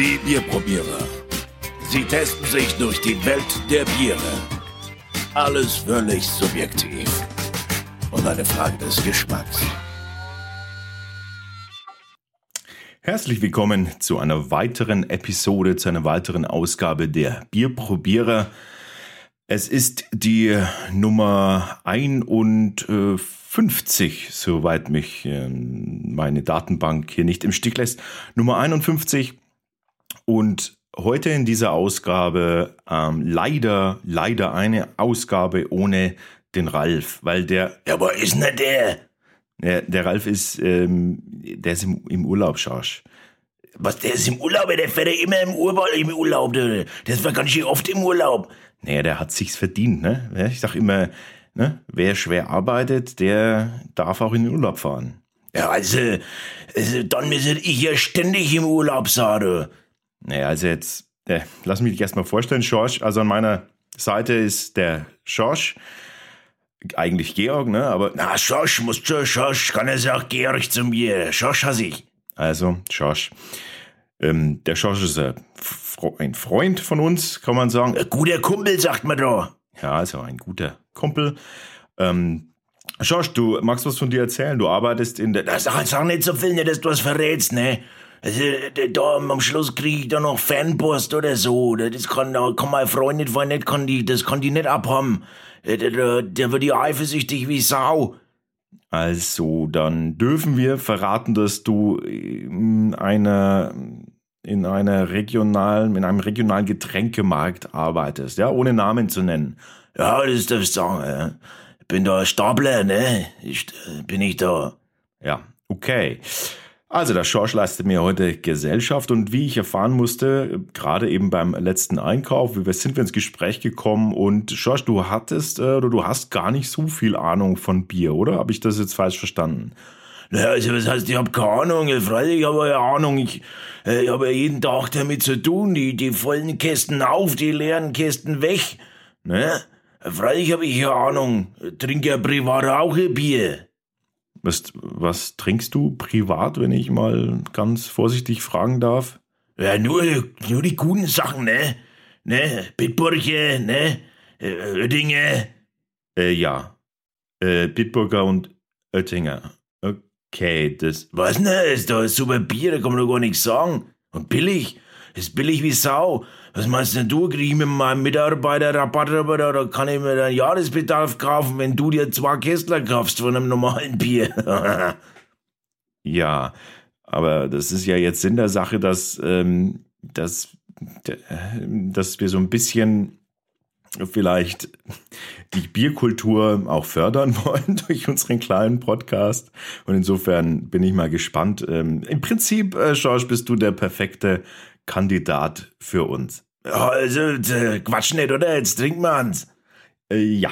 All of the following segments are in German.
Die Bierprobierer. Sie testen sich durch die Welt der Biere. Alles völlig subjektiv. Und eine Frage des Geschmacks. Herzlich willkommen zu einer weiteren Episode, zu einer weiteren Ausgabe der Bierprobierer. Es ist die Nummer 51, soweit mich äh, meine Datenbank hier nicht im Stich lässt. Nummer 51. Und heute in dieser Ausgabe ähm, leider, leider eine Ausgabe ohne den Ralf, weil der. Ja, aber ist nicht der? Der, der Ralf ist, ähm, der ist im, im Urlaub, Schorsch. Was, der ist im Urlaub? Der fährt ja immer im Urlaub, im Urlaub. Der, der war ganz schön oft im Urlaub. Naja, der hat sich's verdient, ne? Ich sag immer, ne? Wer schwer arbeitet, der darf auch in den Urlaub fahren. Ja, also, also dann müsste ich ja ständig im Urlaub sein. Naja, also jetzt, äh, lass mich dich erstmal vorstellen, Schorsch. Also an meiner Seite ist der Schorsch. Eigentlich Georg, ne? Aber. Na, Schorsch, musst schon, Schorsch, kann er sagen, Georg zu mir. Schorsch hasse ich. Also, Schorsch. Ähm, der Schorsch ist ein, ein Freund von uns, kann man sagen. Ein guter Kumpel, sagt man da. Ja, also ein guter Kumpel. Ähm, Schorsch, du magst was von dir erzählen? Du arbeitest in der. Das sag, sag nicht so viel, nicht, dass du was verrätst, ne? Also, da am Schluss kriege ich da noch Fanpost oder so. Das kann, da kann mein Freund nicht, weil nicht kann die, das kann die nicht abhaben. Der, der, der wird ja eifersüchtig wie Sau. Also, dann dürfen wir verraten, dass du in einer, in einer regionalen, in einem regionalen Getränkemarkt arbeitest, ja, ohne Namen zu nennen. Ja, das darf ich sagen, ja. Ich bin da Stapler, ne? Ich, bin ich da. Ja, okay. Also der Schorsch leistet mir heute Gesellschaft und wie ich erfahren musste, gerade eben beim letzten Einkauf, wie wir sind wir ins Gespräch gekommen und Schorsch, du hattest äh, oder du hast gar nicht so viel Ahnung von Bier, oder? Habe ich das jetzt falsch verstanden? Naja, also was heißt, ich habe keine Ahnung, freilich habe ich ja Ahnung, ich, äh, ich habe ja jeden Tag damit zu tun, die, die vollen Kästen auf, die leeren Kästen weg, ne? Freilich habe ich ja Ahnung, trinke ja privat auch Bier. Was, was trinkst du privat, wenn ich mal ganz vorsichtig fragen darf? Ja, nur, nur die guten Sachen, ne? Ne? Bitburger, ne? Äh, Oettinger. Äh, ja. Äh, Bitburger und Oettinger. Okay, das. Was denn? Ist da super Bier, da kann man doch gar nichts sagen. Und billig. Ist billig wie Sau. Was meinst denn du? Krieg ich mit meinem Mitarbeiter Rabatt oder kann ich mir einen Jahresbedarf kaufen, wenn du dir zwei Kästler kaufst von einem normalen Bier? ja, aber das ist ja jetzt Sinn der Sache, dass, ähm, dass, dass wir so ein bisschen vielleicht die Bierkultur auch fördern wollen durch unseren kleinen Podcast. Und insofern bin ich mal gespannt. Ähm, Im Prinzip, äh, George, bist du der perfekte Kandidat für uns. Also, äh, Quatsch nicht, oder? Jetzt trinken wir ans. Äh, ja.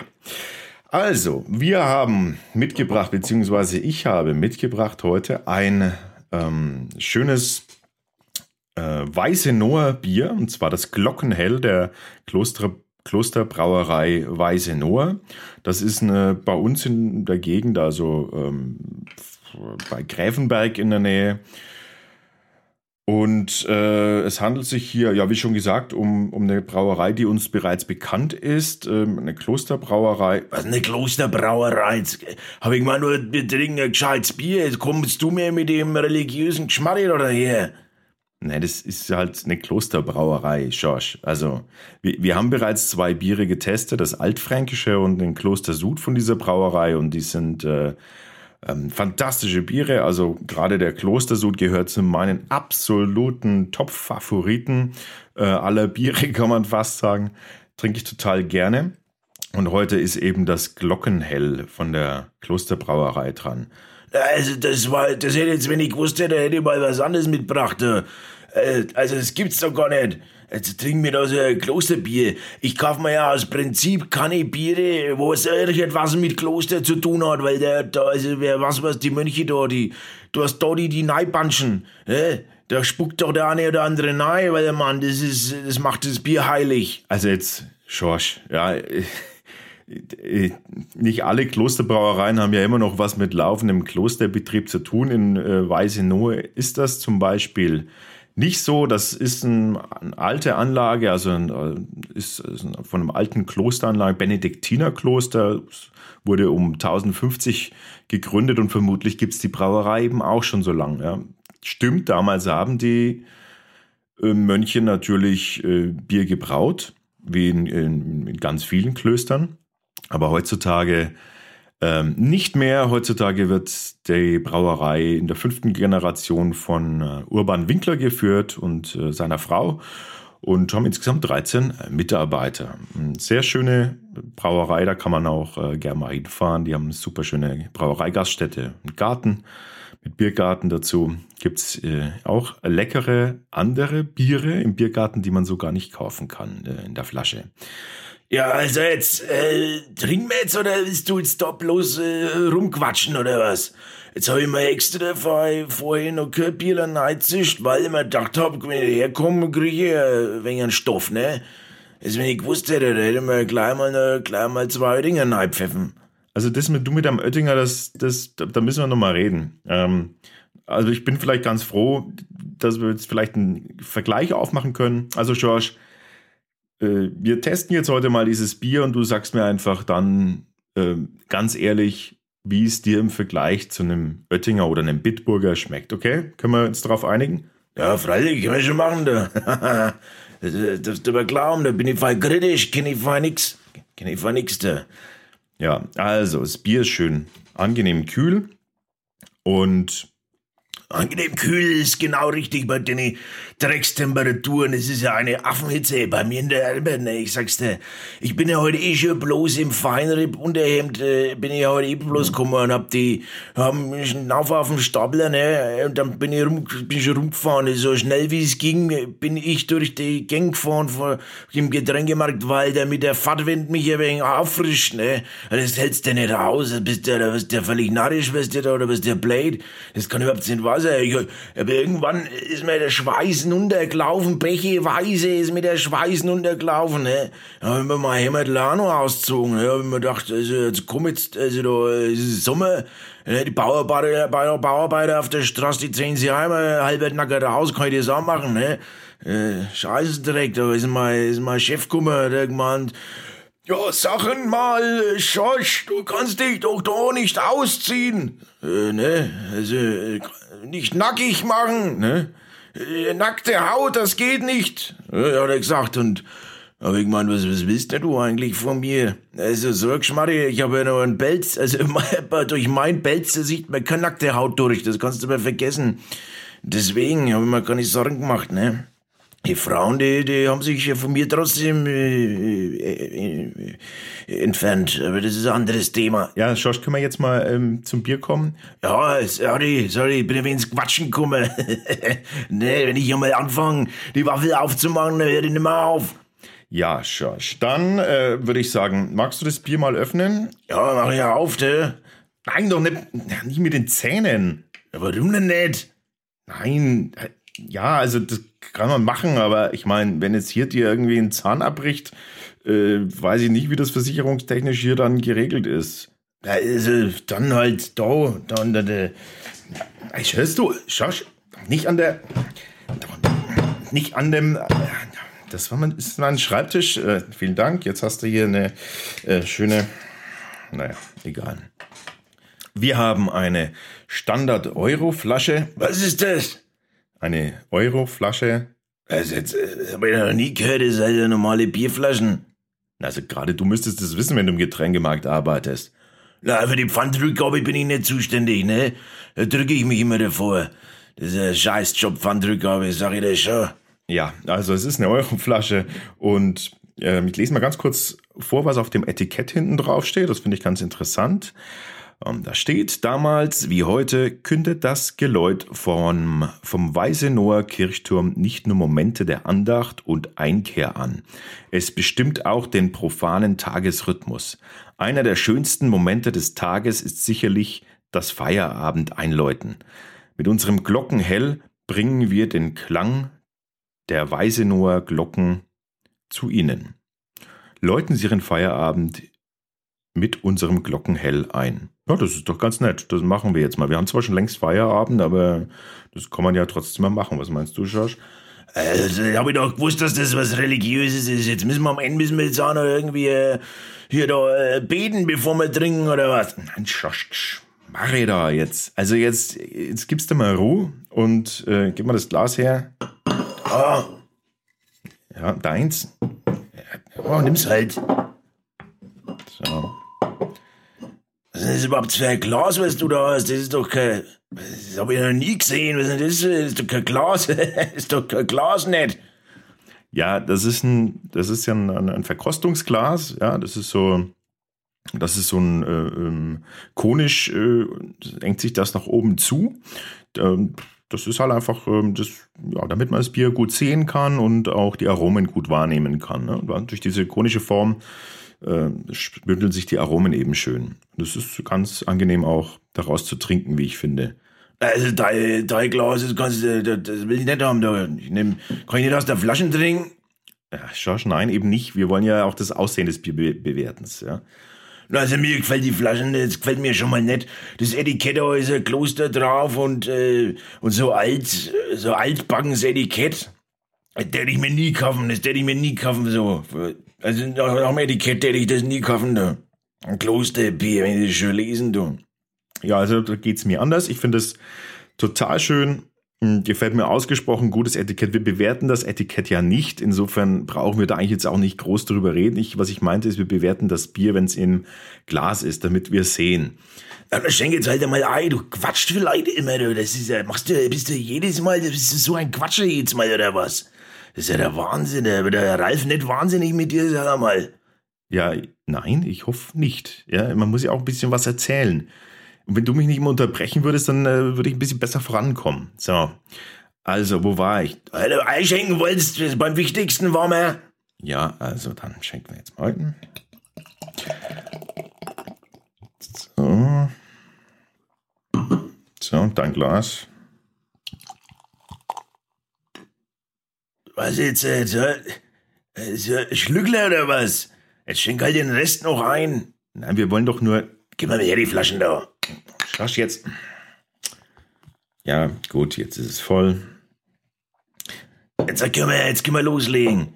Also, wir haben mitgebracht, beziehungsweise ich habe mitgebracht heute ein ähm, schönes äh, Weiße Noah Bier, und zwar das Glockenhell der Kloster, Klosterbrauerei Weiße Noah. Das ist eine, bei uns in der Gegend, also ähm, bei Gräfenberg in der Nähe. Und äh, es handelt sich hier, ja, wie schon gesagt, um, um eine Brauerei, die uns bereits bekannt ist, ähm, eine Klosterbrauerei. Was, eine Klosterbrauerei? Habe ich mal nur, wir trinken ein gescheites Bier, jetzt kommst du mir mit dem religiösen Geschmack oder her? Nein, das ist halt eine Klosterbrauerei, Schorsch. Also, wir, wir haben bereits zwei Biere getestet, das Altfränkische und den Kloster Sud von dieser Brauerei und die sind äh, ähm, fantastische Biere, also gerade der Klostersud gehört zu meinen absoluten Top-Favoriten äh, aller Biere, kann man fast sagen. Trinke ich total gerne. Und heute ist eben das Glockenhell von der Klosterbrauerei dran. Also das war, das hätte jetzt, wenn ich gewusst hätte, hätte ich mal was anderes mitgebracht. Äh, also das gibt's doch gar nicht. Jetzt trinken wir da so ein Klosterbier. Ich kaufe mir ja aus Prinzip keine Biere, wo es irgendwas mit Kloster zu tun hat, weil der, da, also, wer was, was, die Mönche da, die, du hast da die, die Neibanschen, ne? Da spuckt doch der eine oder andere nahe, weil der Mann, das ist, das macht das Bier heilig. Also jetzt, Schorsch, ja, nicht alle Klosterbrauereien haben ja immer noch was mit laufendem Klosterbetrieb zu tun. In äh, Weißenohe ist das zum Beispiel nicht so. Das ist ein, eine alte Anlage, also ein, äh, ist, ist von einem alten Klosteranlage, Benediktinerkloster, wurde um 1050 gegründet und vermutlich gibt es die Brauerei eben auch schon so lange. Ja. Stimmt, damals haben die äh, Mönche natürlich äh, Bier gebraut, wie in, in, in, ganz vielen Klöstern. Aber heutzutage ähm, nicht mehr. Heutzutage wird die Brauerei in der fünften Generation von äh, Urban Winkler geführt und äh, seiner Frau und haben insgesamt 13 äh, Mitarbeiter. Eine sehr schöne Brauerei, da kann man auch äh, gerne mal hinfahren. Die haben eine super schöne Brauereigaststätte, einen Garten mit Biergarten dazu. Gibt es äh, auch leckere andere Biere im Biergarten, die man so gar nicht kaufen kann äh, in der Flasche. Ja, also jetzt, äh, trinken wir jetzt oder willst du jetzt da bloß äh, rumquatschen oder was? Jetzt habe ich mir extra vorher, vorher noch kein Bier reingezischt, weil ich mir gedacht habe, wenn ich herkomme, kriege ich ein wenig einen Stoff, ne? Also wenn ich gewusst hätte, dann hätte mir gleich mal, gleich mal zwei Oettinger reinpfeffen. Also das mit du mit dem Oettinger, das, das, da müssen wir noch mal reden. Ähm, also ich bin vielleicht ganz froh, dass wir jetzt vielleicht einen Vergleich aufmachen können. Also George, äh, wir testen jetzt heute mal dieses Bier und du sagst mir einfach dann äh, ganz ehrlich, wie es dir im Vergleich zu einem Oettinger oder einem Bitburger schmeckt, okay? Können wir uns darauf einigen? Ja, freilich, können wir schon machen, da. das darfst du aber glauben, da bin ich voll kritisch, kenne ich voll nix. Kenne ich voll nix, da. Ja, also, das Bier ist schön angenehm kühl und Angenehm kühl ist genau richtig bei den Dreckstemperaturen. Es ist ja eine Affenhitze bei mir in der Elbe. Ne? Ich sag's dir, ich bin ja heute eh schon bloß im Feinripp-Unterhemd, äh, bin ich ja heute eh bloß gekommen und hab die, haben mich auf dem Stapler, ne? Und dann bin ich, rum, bin schon rumgefahren. So schnell wie es ging, bin ich durch die Gang gefahren vor dem Getränkemarkt, weil der mit der Fahrtwind mich ein wenig auffrischt, ne? Das hältst du nicht aus. Bist du, bist du völlig narrisch, bist du da, oder bist du blöd? Das kann überhaupt nicht wahr sein. Ich, aber irgendwann ist mir der Schweiß untergelaufen, Becheweise ist mir der Schweiß untergelaufen, ne? Da hab ich mir mal Hämatlano ausgezogen, ne? Da hab ich mir gedacht, also, jetzt komm jetzt, also, da ist Sommer, ne? die Bauarbeiter, Bauarbeiter auf der Straße, die ziehen sich einmal halb nackert raus, kann ich das auch machen, ne? Äh, Scheißendreck, da ist mein, ist mein Chef gekommen, der gemeint, ja, Sachen mal, Schorsch, du kannst dich doch da nicht ausziehen. Äh, ne, also, äh, nicht nackig machen, ne? Äh, nackte Haut, das geht nicht, ja, hat er gesagt. Und aber ich meine, was, was willst denn du eigentlich von mir? Also, so Schmarri, ich habe ja noch einen Pelz, also durch mein Pelz sieht man keine nackte Haut durch, das kannst du aber vergessen. Deswegen habe ich mir keine Sorgen gemacht, ne? Die Frauen, die, die haben sich von mir trotzdem äh, äh, äh, entfernt. Aber das ist ein anderes Thema. Ja, Schorsch, können wir jetzt mal ähm, zum Bier kommen? Ja, sorry, sorry, ich bin ein wenig ins Quatschen gekommen. nee, wenn ich hier mal anfange, die Waffe aufzumachen, dann höre ich nicht mehr auf. Ja, Schorsch, dann äh, würde ich sagen, magst du das Bier mal öffnen? Ja, mach ich ja auf, ne? Nein, doch nicht, nicht mit den Zähnen. Ja, warum denn nicht? Nein, ja, also das kann man machen, aber ich meine, wenn jetzt hier dir irgendwie ein Zahn abbricht, äh, weiß ich nicht, wie das versicherungstechnisch hier dann geregelt ist. Ja, also dann halt da, dann da, da. Ich hörst du, Schosch, nicht an der, nicht an dem, das war mein, ist mein Schreibtisch. Äh, vielen Dank. Jetzt hast du hier eine äh, schöne, naja, egal. Wir haben eine Standard-Euro-Flasche. Was ist das? Eine Euro-Flasche. Also jetzt äh, habe ich noch nie gehört, das sind ja normale Bierflaschen. Also gerade du müsstest das wissen, wenn du im Getränkemarkt arbeitest. Na, für die Pfandrückgabe bin ich nicht zuständig, ne? Da drücke ich mich immer davor. Das ist ein Scheißjob, Pfandrückgabe, sag ich das schon. Ja, also es ist eine Euroflasche und äh, ich lese mal ganz kurz vor, was auf dem Etikett hinten drauf steht. Das finde ich ganz interessant. Ähm, da steht damals wie heute kündet das Geläut vom, vom Weißenower Kirchturm nicht nur Momente der Andacht und Einkehr an. Es bestimmt auch den profanen Tagesrhythmus. Einer der schönsten Momente des Tages ist sicherlich das Feierabend einläuten. Mit unserem Glockenhell bringen wir den Klang der Weißenower Glocken zu Ihnen. Läuten Sie Ihren Feierabend mit unserem Glockenhell ein. Ja, das ist doch ganz nett. Das machen wir jetzt mal. Wir haben zwar schon längst Feierabend, aber das kann man ja trotzdem mal machen. Was meinst du, Josh? Also, habe ich doch gewusst, dass das was Religiöses ist. Jetzt müssen wir am Ende müssen wir jetzt auch noch irgendwie äh, hier da äh, beten, bevor wir trinken oder was? Nein, Josh, mach ich da jetzt. Also jetzt, jetzt gibst du mal Ruhe und äh, gib mal das Glas her. Ah. Ja, deins. Oh, nimm's halt. So. Ist das überhaupt für ein Glas, was du da hast? Das ist doch kein. Das habe ich noch nie gesehen. Was ist denn das? Das ist doch kein Glas. das ist doch kein Glas nicht. Ja, das ist ein, das ist ja ein, ein Verkostungsglas. Ja, das ist so, das ist so ein äh, ähm, konisch, äh, engt sich das nach oben zu. Ähm, das ist halt einfach, ähm, das, ja, damit man das Bier gut sehen kann und auch die Aromen gut wahrnehmen kann. Ne? Durch diese konische Form äh, bündeln sich die Aromen eben schön. Das ist ganz angenehm auch daraus zu trinken, wie ich finde. Also drei, drei Glas, das, kannst, das, das will ich nicht haben. Da. Ich nehm, kann ich nicht aus der Flasche trinken? Ja, Schorsch, nein, eben nicht. Wir wollen ja auch das Aussehen des Bier be bewerten. Ja. Also mir gefällt die Flaschen, das gefällt mir schon mal nicht. Das Etikett da ist ein Kloster drauf und, äh, und so alt, so altbackens Etikett. Das hätte ich mir nie kaufen, das hätte ich mir nie kaufen, so. Also nach, dem Etikett hätte ich das nie kaufen, da. Ein Klosterbier, wenn ich das schon lesen, du. Ja, also da geht's mir anders. Ich finde es total schön. Hm, gefällt mir ausgesprochen gutes Etikett. Wir bewerten das Etikett ja nicht. Insofern brauchen wir da eigentlich jetzt auch nicht groß drüber reden. Ich, was ich meinte, ist, wir bewerten das Bier, wenn es im Glas ist, damit wir sehen. Ja, schenk jetzt halt mal ein, du quatscht vielleicht immer, du. Das ist ja, machst du, bist du jedes Mal, das ist so ein Quatscher jetzt mal, oder was? Das ist ja der Wahnsinn, wird der Ralf nicht wahnsinnig mit dir, sag mal. Ja, nein, ich hoffe nicht. Ja, man muss ja auch ein bisschen was erzählen. Und wenn du mich nicht immer unterbrechen würdest, dann äh, würde ich ein bisschen besser vorankommen. So. Also, wo war ich? Weil du einschenken wolltest, beim Wichtigsten war mir. Ja, also dann schenken wir jetzt mal. So. So, dein Glas. Was jetzt, äh, so Schlückler oder was? Jetzt schenk halt den Rest noch ein. Nein, wir wollen doch nur. Gib mal her die Flaschen da. Schrasch jetzt. Ja, gut, jetzt ist es voll. Jetzt können wir, jetzt können wir loslegen.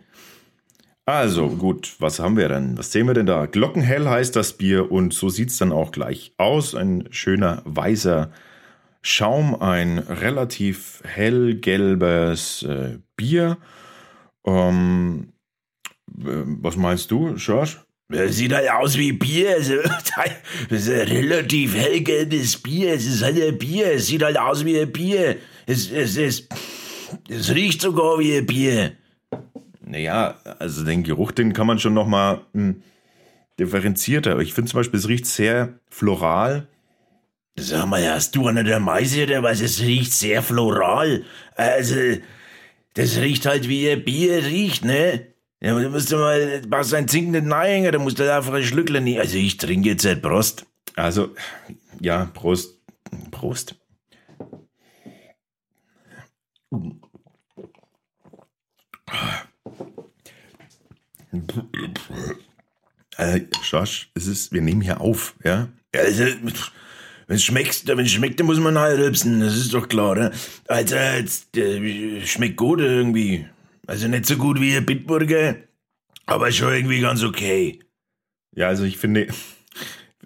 Also, gut, was haben wir denn? Was sehen wir denn da? Glockenhell heißt das Bier und so sieht es dann auch gleich aus. Ein schöner weißer Schaum, ein relativ hellgelbes äh, Bier. Ähm, äh, was meinst du, George? Sieht halt aus wie Bier. Das ist ein relativ hellgelbes Bier. Es ist halt ein Bier. Es sieht halt aus wie ein Bier. Es, es, es, es riecht sogar wie ein Bier. Naja, also den Geruch, den kann man schon nochmal hm, differenzierter. Ich finde zum Beispiel, es riecht sehr floral. Sag mal, hast du einer der Meise oder was? Es riecht sehr floral. Also, das riecht halt wie ein Bier riecht, ne? Ja, du musst mal, brauchst einen zinkenden Neihänger, da musst du einfach ein Schlückler nehmen. Also, ich trinke jetzt halt Prost. Also, ja, Prost. Prost. Äh, Josh, es ist, wir nehmen hier auf, ja? Also, wenn es schmeckt, wenn schmeckt, dann muss man rülpsen, das ist doch klar, ne? Also, jetzt, schmeckt gut irgendwie. Also nicht so gut wie ein Bitburger, aber schon irgendwie ganz okay. Ja, also ich finde,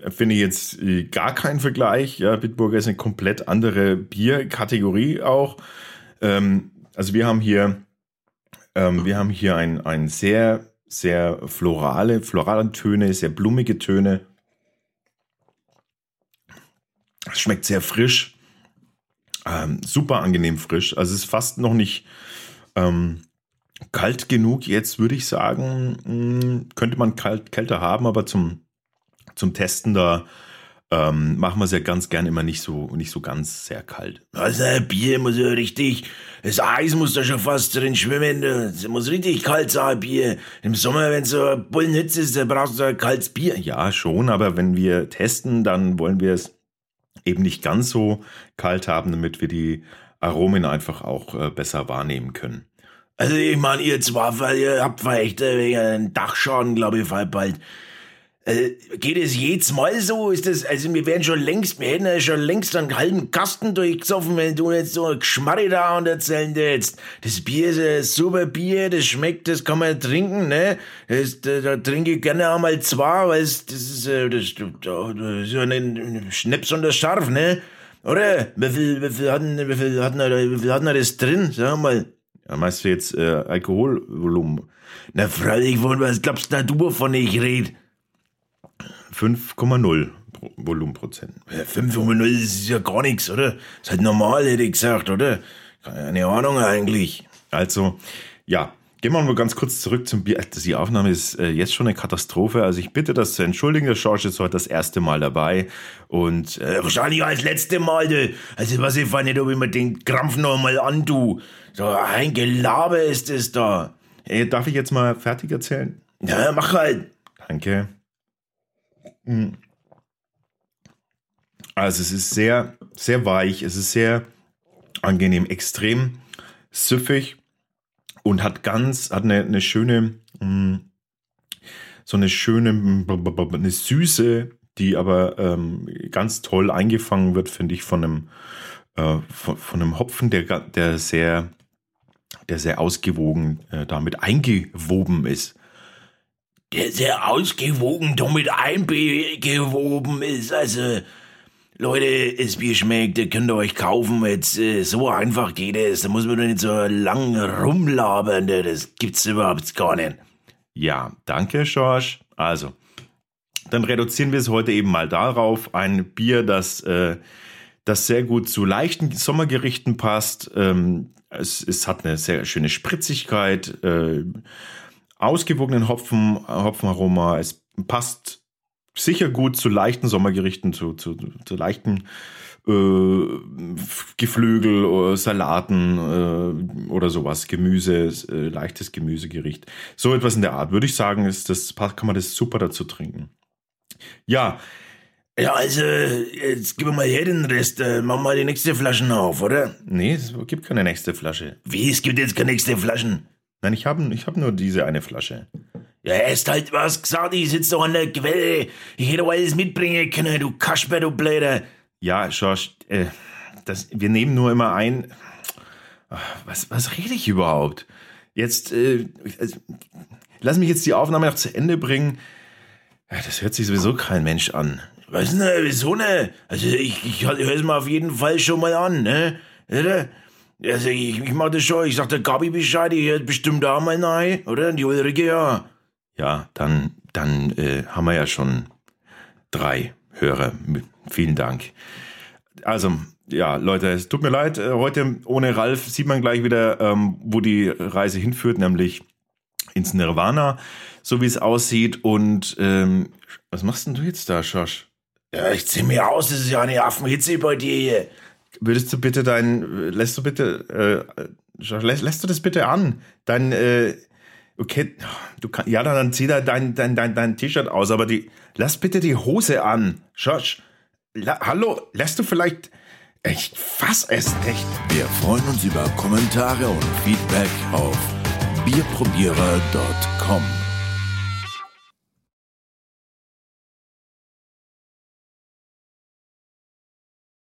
finde jetzt äh, gar keinen Vergleich. Ja, Bitburger ist eine komplett andere Bierkategorie auch. Ähm, also wir haben hier, ähm, wir haben hier ein, ein sehr, sehr florale, florale Töne, sehr blumige Töne. Es schmeckt sehr frisch, ähm, super angenehm frisch. Also es ist fast noch nicht ähm, kalt genug. Jetzt würde ich sagen, mh, könnte man kalt, kälter haben, aber zum, zum Testen da ähm, machen wir es ja ganz gern immer nicht so, nicht so ganz sehr kalt. Also Bier muss ja richtig, das Eis muss da schon fast drin schwimmen. Es muss richtig kalt sein, Bier. Im Sommer, wenn so Bullenhitze ist, da brauchst du ein kaltes Bier. Ja, schon, aber wenn wir testen, dann wollen wir es eben nicht ganz so kalt haben, damit wir die Aromen einfach auch äh, besser wahrnehmen können. Also ich meine, ihr zwar, weil ihr habt vielleicht äh, einen Dachschaden, glaube ich, bald. Äh, geht es jedes Mal so? Ist das, also wir wären schon längst, wir hätten ja schon längst einen halben Kasten durchgesoffen, wenn du jetzt so Geschmarri da und erzählen jetzt. Das Bier ist ein super Bier, das schmeckt, das kann man trinken, ne? Das, da, da trinke ich gerne einmal zwei, weil es, das ist, äh, das, das ist ja ein Schnaps und das Scharf, ne? Oder? Wie viel, wie viel hatten, wie viel hatten, wie viel hatten das drin? Sag mal. Ja, meinst du jetzt äh, Alkoholvolumen? Na freilich, von was glaubst du, wovon ich rede? 5,0 Volumenprozent. 5,0 ist ja gar nichts, oder? Ist halt normal, hätte ich gesagt, oder? Keine Ahnung eigentlich. Also, ja, Gehen wir mal ganz kurz zurück zum Bier. Die Aufnahme ist äh, jetzt schon eine Katastrophe. Also ich bitte das zu entschuldigen. Der Schorsch ist heute das erste Mal dabei. Und äh, wahrscheinlich als letzte Mal. Du. Also was ich nicht, ob ich mir den Krampf noch mal antue. So ein Gelaber ist es da. Äh, darf ich jetzt mal fertig erzählen? Ja, mach halt. Danke. Hm. Also es ist sehr, sehr weich, es ist sehr angenehm, extrem süffig und hat ganz, hat eine, eine schöne, hm, so eine schöne, eine Süße, die aber ähm, ganz toll eingefangen wird, finde ich, von einem, äh, von, von, einem Hopfen, der, der sehr, der sehr ausgewogen äh, damit eingewoben ist der sehr ausgewogen damit eingewoben ist. Also, Leute, das Bier schmeckt, das könnt ihr euch kaufen. Jetzt äh, so einfach geht es. Da muss man doch nicht so lang rumlabern. Ne? Das gibt's überhaupt gar nicht. Ja, danke, George. Also, dann reduzieren wir es heute eben mal darauf. Ein Bier, das, äh, das sehr gut zu leichten Sommergerichten passt. Ähm, es, es hat eine sehr schöne Spritzigkeit. Äh, ausgewogenen Hopfen, Hopfenaroma. Es passt sicher gut zu leichten Sommergerichten, zu, zu, zu leichten äh, Geflügel, äh, Salaten äh, oder sowas, Gemüse, äh, leichtes Gemüsegericht. So etwas in der Art, würde ich sagen, ist das, kann man das super dazu trinken. Ja. Ja, also, jetzt gib mal her den Rest. Äh, mach mal die nächste Flasche auf, oder? Nee, es gibt keine nächste Flasche. Wie, es gibt jetzt keine nächste Flaschen? Nein, ich habe ich hab nur diese eine Flasche. Ja, hast halt was gesagt, ich sitze doch an der Quelle. Ich hätte alles mitbringen können, du Kasper, du Blöder. Ja, Schorsch, äh, das, wir nehmen nur immer ein. Was, was rede ich überhaupt? Jetzt, äh, also, lass mich jetzt die Aufnahme noch zu Ende bringen. Ja, das hört sich sowieso kein Mensch an. Was ne, wieso ne? Also ich, ich höre es mir auf jeden Fall schon mal an, ne? Oder? Also ich, ich mach das schon, ich sag der Gabi Bescheid, die hört bestimmt auch mal nein, oder? Die Ulrike ja. Ja, dann, dann äh, haben wir ja schon drei Hörer. Vielen Dank. Also, ja, Leute, es tut mir leid, äh, heute ohne Ralf sieht man gleich wieder, ähm, wo die Reise hinführt, nämlich ins Nirvana, so wie es aussieht. Und ähm, was machst denn du jetzt da, Schosch? Ja, ich zieh mir aus, das ist ja eine Affenhitze bei dir hier. Würdest du bitte dein, lässt du bitte, äh, lässt, lässt du das bitte an? Dein, äh, okay, du kannst, ja, dann zieh da dein, dein, dein, dein T-Shirt aus, aber die, lass bitte die Hose an. Josh, la, hallo, lässt du vielleicht, ich fass es nicht. Wir freuen uns über Kommentare und Feedback auf bierprobierer.com.